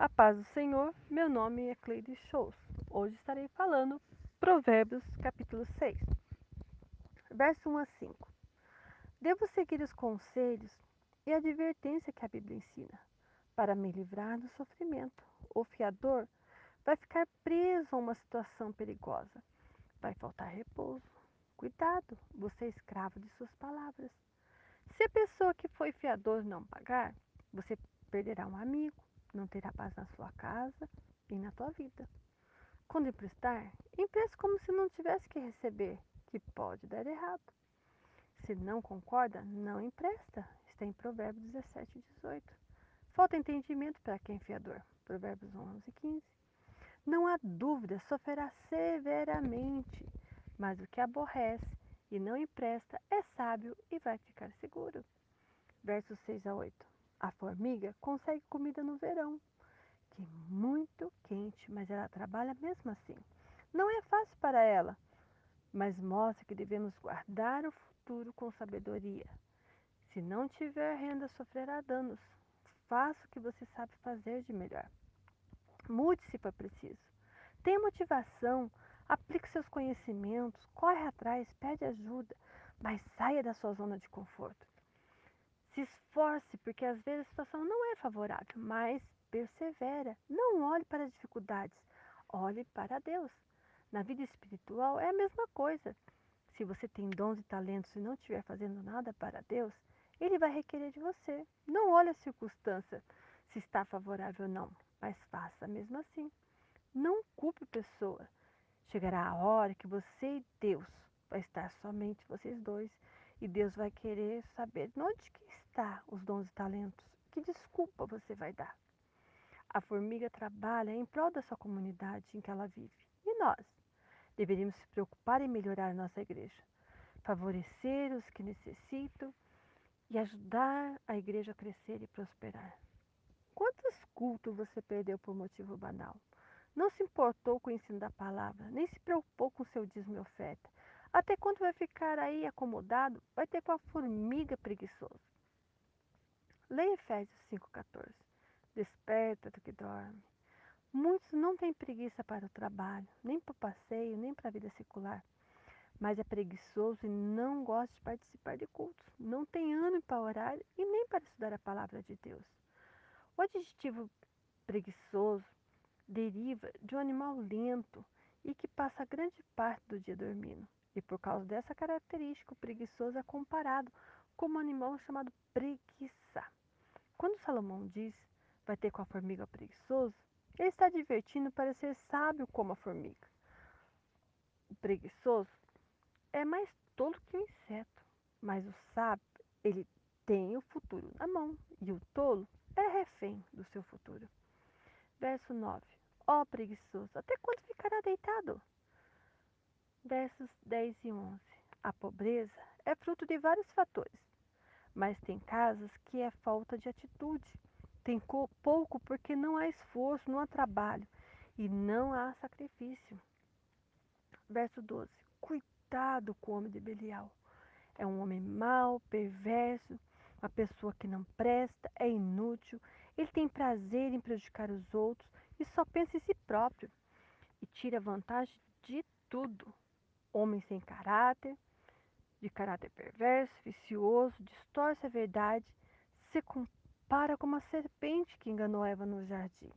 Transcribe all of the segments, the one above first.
A paz do Senhor, meu nome é Cleide Shows. Hoje estarei falando Provérbios capítulo 6, verso 1 a 5. Devo seguir os conselhos e a advertência que a Bíblia ensina, para me livrar do sofrimento. O fiador vai ficar preso a uma situação perigosa. Vai faltar repouso. Cuidado, você é escravo de suas palavras. Se a pessoa que foi fiador não pagar, você perderá um amigo, não terá paz na sua casa e na tua vida. Quando emprestar, empreste como se não tivesse que receber, que pode dar errado. Se não concorda, não empresta. Está em Provérbios 17 e 18. Falta entendimento para quem é fiador. Provérbios 11 e 15. Não há dúvida, sofrerá severamente, mas o que aborrece e não empresta é sábio e vai ficar seguro. Versos 6 a 8. A formiga consegue comida no verão, que é muito quente, mas ela trabalha mesmo assim. Não é fácil para ela, mas mostra que devemos guardar o futuro com sabedoria. Se não tiver renda, sofrerá danos. Faça o que você sabe fazer de melhor. Mude se for preciso. Tenha motivação, aplique seus conhecimentos, corre atrás, pede ajuda, mas saia da sua zona de conforto. Se esforce, porque às vezes a situação não é favorável, mas persevera. Não olhe para as dificuldades, olhe para Deus. Na vida espiritual é a mesma coisa. Se você tem dons e talentos e não estiver fazendo nada para Deus, Ele vai requerer de você. Não olhe a circunstância, se está favorável ou não, mas faça mesmo assim. Não culpe pessoa. Chegará a hora que você e Deus vai estar somente vocês dois e Deus vai querer saber onde que está os dons e talentos. Que desculpa você vai dar? A formiga trabalha em prol da sua comunidade em que ela vive. E nós? Deveríamos se preocupar em melhorar nossa igreja, favorecer os que necessitam e ajudar a igreja a crescer e prosperar. Quantos cultos você perdeu por motivo banal? Não se importou com o ensino da palavra, nem se preocupou com o seu dízimo e oferta. Até quando vai ficar aí acomodado? Vai ter com a formiga preguiçosa. Leia Efésios 5,14. Desperta do que dorme. Muitos não têm preguiça para o trabalho, nem para o passeio, nem para a vida secular. Mas é preguiçoso e não gosta de participar de cultos. Não tem ânimo para orar e nem para estudar a palavra de Deus. O adjetivo preguiçoso deriva de um animal lento e que passa grande parte do dia dormindo. E por causa dessa característica, o preguiçoso é comparado como um animal chamado preguiça. Quando Salomão diz vai ter com a formiga preguiçoso, ele está divertindo para ser sábio como a formiga. O preguiçoso é mais tolo que o inseto, mas o sábio, ele tem o futuro na mão e o tolo é refém do seu futuro. Verso 9. Ó oh, preguiçoso, até quando ficará deitado? Versos 10 e 11. A pobreza é fruto de vários fatores, mas tem casos que é falta de atitude. Tem pouco porque não há esforço, não há trabalho e não há sacrifício. Verso 12. Cuidado com o homem de Belial. É um homem mau, perverso, uma pessoa que não presta, é inútil, ele tem prazer em prejudicar os outros e só pensa em si próprio e tira vantagem de tudo. Homem sem caráter, de caráter perverso, vicioso, distorce a verdade, se compara com uma serpente que enganou Eva no jardim.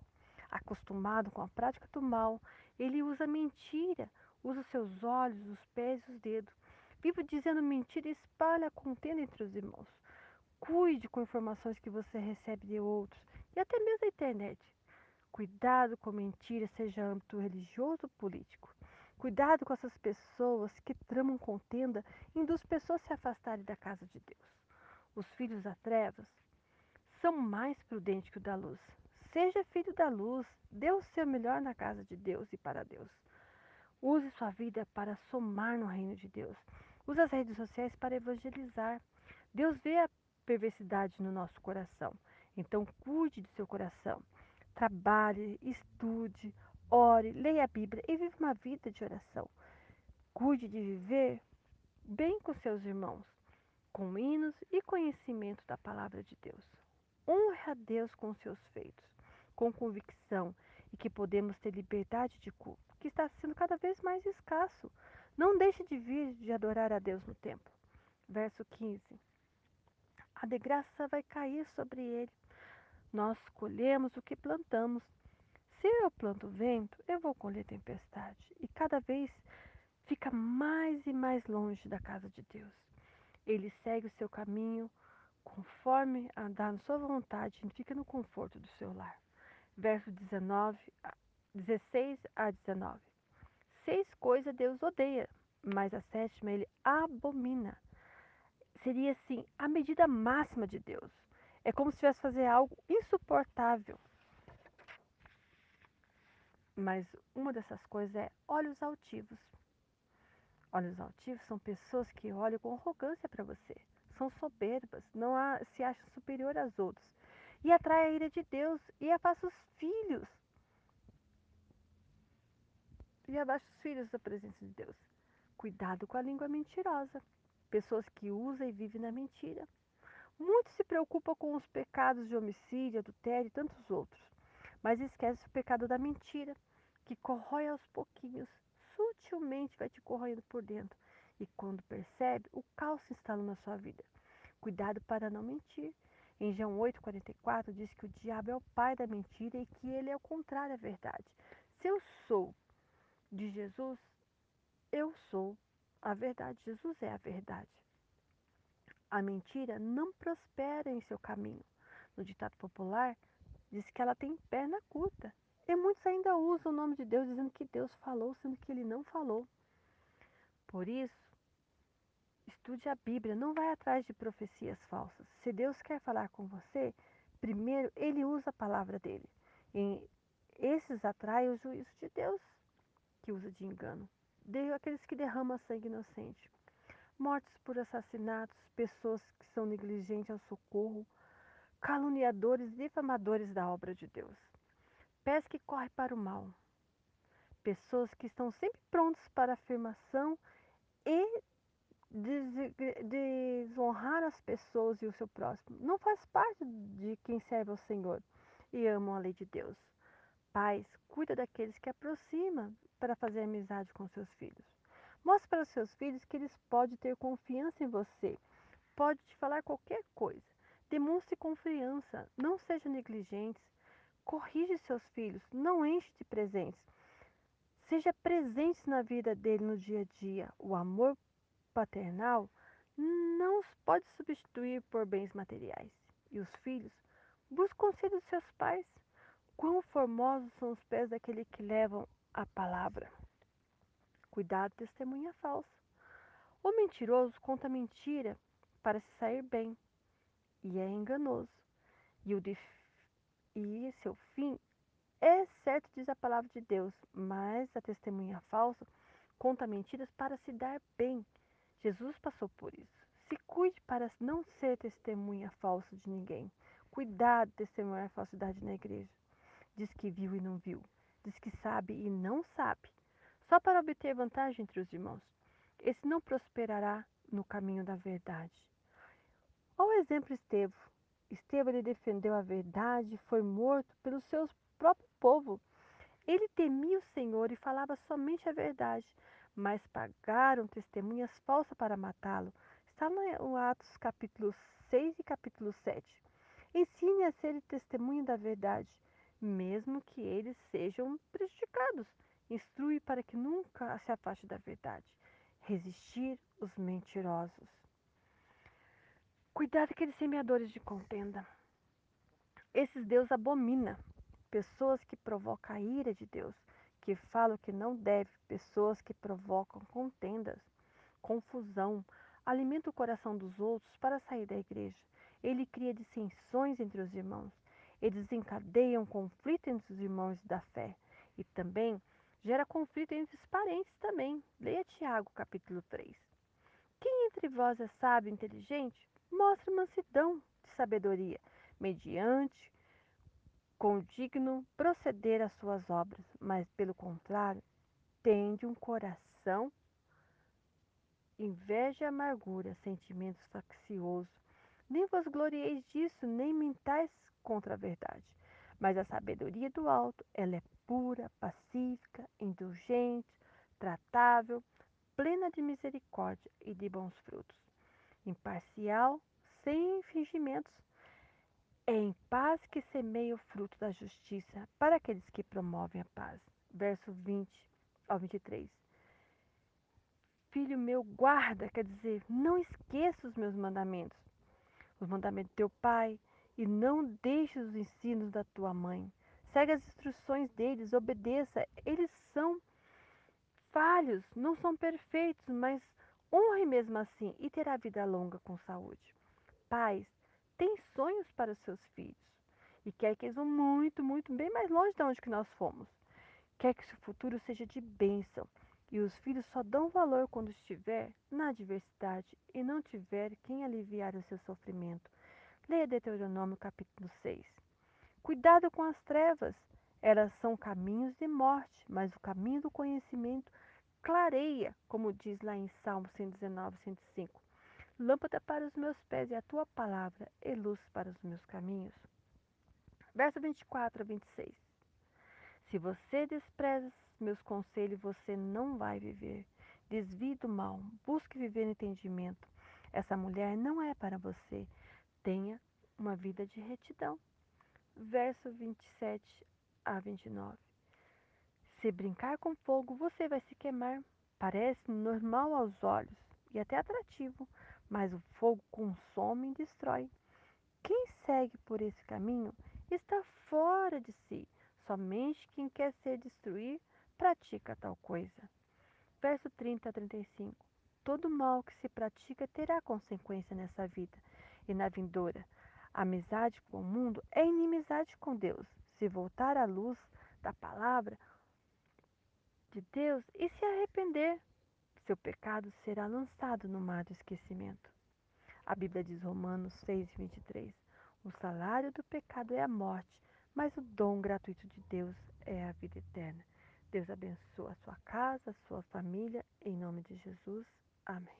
Acostumado com a prática do mal, ele usa mentira, usa seus olhos, os pés e os dedos. Vive dizendo mentira e espalha a contenda entre os irmãos. Cuide com informações que você recebe de outros e até mesmo da internet. Cuidado com mentiras, seja âmbito religioso ou político. Cuidado com essas pessoas que tramam contenda e induz pessoas a se afastarem da casa de Deus. Os filhos da trevas são mais prudentes que o da luz. Seja filho da luz, dê o seu melhor na casa de Deus e para Deus. Use sua vida para somar no reino de Deus. Use as redes sociais para evangelizar. Deus vê a perversidade no nosso coração. Então, cuide do seu coração. Trabalhe, estude, ore, leia a Bíblia e viva uma vida de oração. Cuide de viver bem com seus irmãos, com hinos e conhecimento da palavra de Deus. Honre a Deus com seus feitos, com convicção e que podemos ter liberdade de culto, que está sendo cada vez mais escasso. Não deixe de vir de adorar a Deus no templo. Verso 15. A desgraça vai cair sobre ele. Nós colhemos o que plantamos. Se eu planto vento, eu vou colher tempestade. E cada vez fica mais e mais longe da casa de Deus. Ele segue o seu caminho conforme andar na sua vontade e fica no conforto do seu lar. Verso 19, 16 a 19. Seis coisas Deus odeia, mas a sétima ele abomina. Seria assim a medida máxima de Deus. É como se tivesse fazer algo insuportável. Mas uma dessas coisas é olhos altivos. Olhos altivos são pessoas que olham com arrogância para você. São soberbas, não há, se acham superior às outras. E atrai a ira de Deus e afasta os filhos. E abaixa os filhos da presença de Deus. Cuidado com a língua mentirosa. Pessoas que usam e vivem na mentira. Muitos se preocupam com os pecados de homicídio, adultério e tantos outros, mas esquece o pecado da mentira, que corrói aos pouquinhos, sutilmente vai te corroendo por dentro. E quando percebe, o caos se instala na sua vida. Cuidado para não mentir. Em João 8,44 diz que o diabo é o pai da mentira e que ele é o contrário à verdade. Se eu sou de Jesus, eu sou a verdade. Jesus é a verdade. A mentira não prospera em seu caminho. No ditado popular, diz que ela tem perna curta. E muitos ainda usam o nome de Deus dizendo que Deus falou, sendo que ele não falou. Por isso, estude a Bíblia, não vai atrás de profecias falsas. Se Deus quer falar com você, primeiro ele usa a palavra dele. E esses atraem o juízo de Deus, que usa de engano. Deu aqueles que derramam sangue inocente. Mortes por assassinatos, pessoas que são negligentes ao socorro, caluniadores e difamadores da obra de Deus. Pés que correm para o mal. Pessoas que estão sempre prontas para afirmação e desonrar as pessoas e o seu próximo. Não faz parte de quem serve ao Senhor e amam a lei de Deus. Pais, cuida daqueles que aproximam para fazer amizade com seus filhos. Mostre para os seus filhos que eles podem ter confiança em você. Pode te falar qualquer coisa. Demonstre confiança. Não seja negligente. Corrige seus filhos. Não enche de presentes. Seja presente na vida dele no dia a dia. O amor paternal não pode substituir por bens materiais. E os filhos buscam conselho dos seus pais. Quão formosos são os pés daquele que levam a palavra. Cuidado, testemunha falsa. O mentiroso conta mentira para se sair bem e é enganoso. E, o e seu fim é certo, diz a palavra de Deus, mas a testemunha falsa conta mentiras para se dar bem. Jesus passou por isso. Se cuide para não ser testemunha falsa de ninguém. Cuidado, testemunhar falsidade na igreja. Diz que viu e não viu. Diz que sabe e não sabe só para obter vantagem entre os irmãos. Esse não prosperará no caminho da verdade. O exemplo Estevão. Estevão defendeu a verdade, foi morto pelo seu próprio povo. Ele temia o Senhor e falava somente a verdade, mas pagaram testemunhas falsas para matá-lo. Está no Atos capítulo 6 e capítulo 7. Ensine a ser testemunha da verdade, mesmo que eles sejam prejudicados. Instrui para que nunca se afaste da verdade. Resistir os mentirosos. Cuidado aqueles semeadores de contenda. Esses Deus abomina. Pessoas que provocam a ira de Deus, que falam que não deve, pessoas que provocam contendas, confusão, alimenta o coração dos outros para sair da igreja. Ele cria dissensões entre os irmãos. Eles desencadeiam conflito entre os irmãos da fé. E também gera conflito entre os parentes também. Leia Tiago, capítulo 3. Quem entre vós é sábio e inteligente, mostre mansidão de sabedoria, mediante com digno proceder às suas obras, mas pelo contrário, tende um coração inveja e amargura, sentimentos facciosos. Nem vos glorieis disso, nem mentais contra a verdade. Mas a sabedoria do alto, ela é pura, pacífica, indulgente, tratável, plena de misericórdia e de bons frutos, imparcial, sem fingimentos, é em paz que semeia o fruto da justiça para aqueles que promovem a paz. Verso 20 ao 23. Filho meu, guarda, quer dizer, não esqueça os meus mandamentos, os mandamentos do teu pai, e não deixe os ensinos da tua mãe. Segue as instruções deles, obedeça. Eles são falhos, não são perfeitos, mas honre mesmo assim e terá vida longa com saúde. Pais, têm sonhos para os seus filhos e quer que eles vão muito, muito bem mais longe de onde que nós fomos. Quer que seu futuro seja de bênção e os filhos só dão valor quando estiver na adversidade e não tiver quem aliviar o seu sofrimento. Leia Deuteronômio capítulo 6. Cuidado com as trevas. Elas são caminhos de morte, mas o caminho do conhecimento clareia, como diz lá em Salmo 119, 105. Lâmpada para os meus pés e a tua palavra e luz para os meus caminhos. Verso 24 a 26. Se você despreza meus conselhos, você não vai viver. Desvie do mal, busque viver no entendimento. Essa mulher não é para você tenha uma vida de retidão. Verso 27 a 29. Se brincar com fogo, você vai se queimar. Parece normal aos olhos e até atrativo, mas o fogo consome e destrói. Quem segue por esse caminho está fora de si. Somente quem quer ser destruir pratica tal coisa. Verso 30 a 35. Todo mal que se pratica terá consequência nessa vida e na vindoura. A amizade com o mundo é inimizade com Deus. Se voltar à luz da palavra de Deus e se arrepender, seu pecado será lançado no mar do esquecimento. A Bíblia diz Romanos 6, 23. O salário do pecado é a morte, mas o dom gratuito de Deus é a vida eterna. Deus abençoe a sua casa, a sua família, em nome de Jesus. Amém.